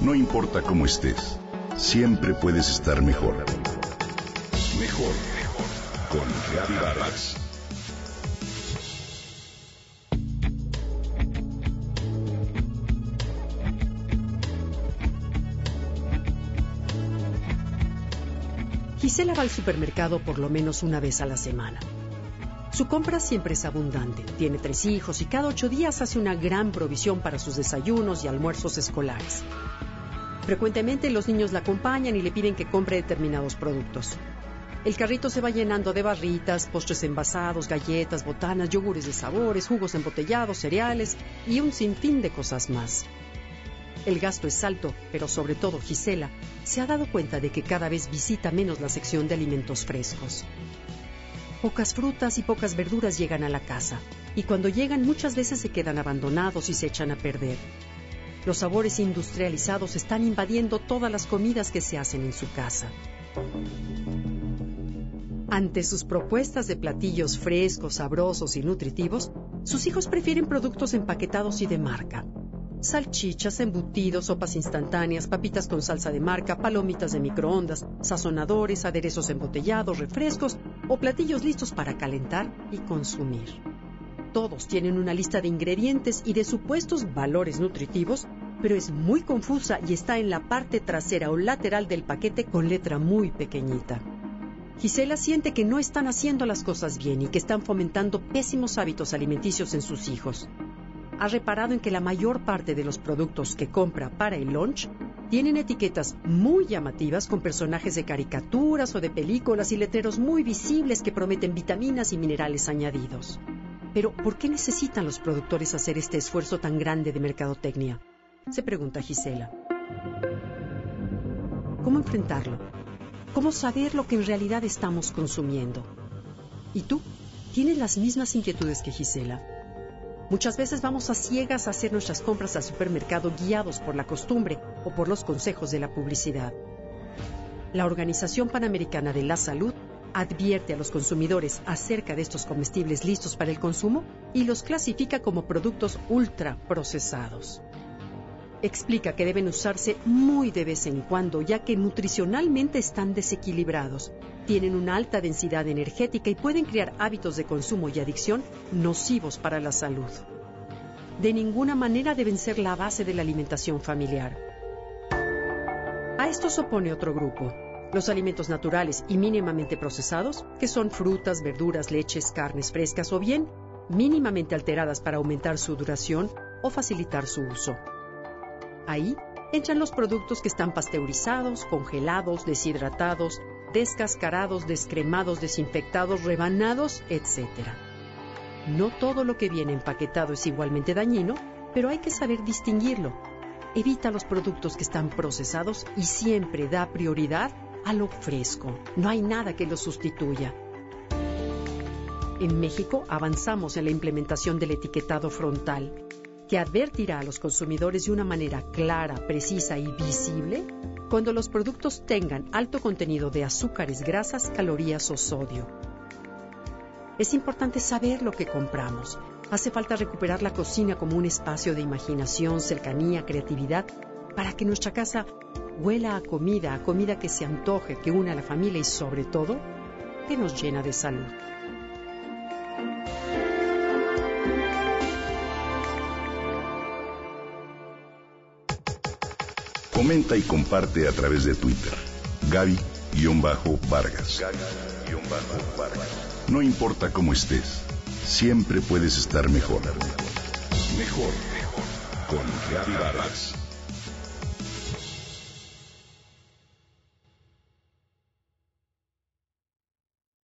No importa cómo estés, siempre puedes estar mejor. Mejor, mejor. Con Reavivadas. Gisela va al supermercado por lo menos una vez a la semana. Su compra siempre es abundante. Tiene tres hijos y cada ocho días hace una gran provisión para sus desayunos y almuerzos escolares. Frecuentemente los niños la acompañan y le piden que compre determinados productos. El carrito se va llenando de barritas, postres envasados, galletas, botanas, yogures de sabores, jugos embotellados, cereales y un sinfín de cosas más. El gasto es alto, pero sobre todo Gisela se ha dado cuenta de que cada vez visita menos la sección de alimentos frescos. Pocas frutas y pocas verduras llegan a la casa, y cuando llegan muchas veces se quedan abandonados y se echan a perder. Los sabores industrializados están invadiendo todas las comidas que se hacen en su casa. Ante sus propuestas de platillos frescos, sabrosos y nutritivos, sus hijos prefieren productos empaquetados y de marca. Salchichas, embutidos, sopas instantáneas, papitas con salsa de marca, palomitas de microondas, sazonadores, aderezos embotellados, refrescos o platillos listos para calentar y consumir. Todos tienen una lista de ingredientes y de supuestos valores nutritivos, pero es muy confusa y está en la parte trasera o lateral del paquete con letra muy pequeñita. Gisela siente que no están haciendo las cosas bien y que están fomentando pésimos hábitos alimenticios en sus hijos ha reparado en que la mayor parte de los productos que compra para el lunch tienen etiquetas muy llamativas con personajes de caricaturas o de películas y letreros muy visibles que prometen vitaminas y minerales añadidos. Pero, ¿por qué necesitan los productores hacer este esfuerzo tan grande de mercadotecnia? Se pregunta Gisela. ¿Cómo enfrentarlo? ¿Cómo saber lo que en realidad estamos consumiendo? ¿Y tú? ¿Tienes las mismas inquietudes que Gisela? Muchas veces vamos a ciegas a hacer nuestras compras al supermercado guiados por la costumbre o por los consejos de la publicidad. La Organización Panamericana de la Salud advierte a los consumidores acerca de estos comestibles listos para el consumo y los clasifica como productos ultraprocesados. Explica que deben usarse muy de vez en cuando ya que nutricionalmente están desequilibrados tienen una alta densidad energética y pueden crear hábitos de consumo y adicción nocivos para la salud. De ninguna manera deben ser la base de la alimentación familiar. A esto se opone otro grupo, los alimentos naturales y mínimamente procesados, que son frutas, verduras, leches, carnes frescas o bien mínimamente alteradas para aumentar su duración o facilitar su uso. Ahí entran los productos que están pasteurizados, congelados, deshidratados, descascarados, descremados, desinfectados, rebanados, etc. No todo lo que viene empaquetado es igualmente dañino, pero hay que saber distinguirlo. Evita los productos que están procesados y siempre da prioridad a lo fresco. No hay nada que lo sustituya. En México avanzamos en la implementación del etiquetado frontal, que advertirá a los consumidores de una manera clara, precisa y visible cuando los productos tengan alto contenido de azúcares, grasas, calorías o sodio. Es importante saber lo que compramos. Hace falta recuperar la cocina como un espacio de imaginación, cercanía, creatividad, para que nuestra casa huela a comida, a comida que se antoje, que une a la familia y sobre todo, que nos llena de salud. Comenta y comparte a través de Twitter. Gaby-Vargas. No importa cómo estés, siempre puedes estar mejor. Mejor, mejor. Con Gaby Vargas.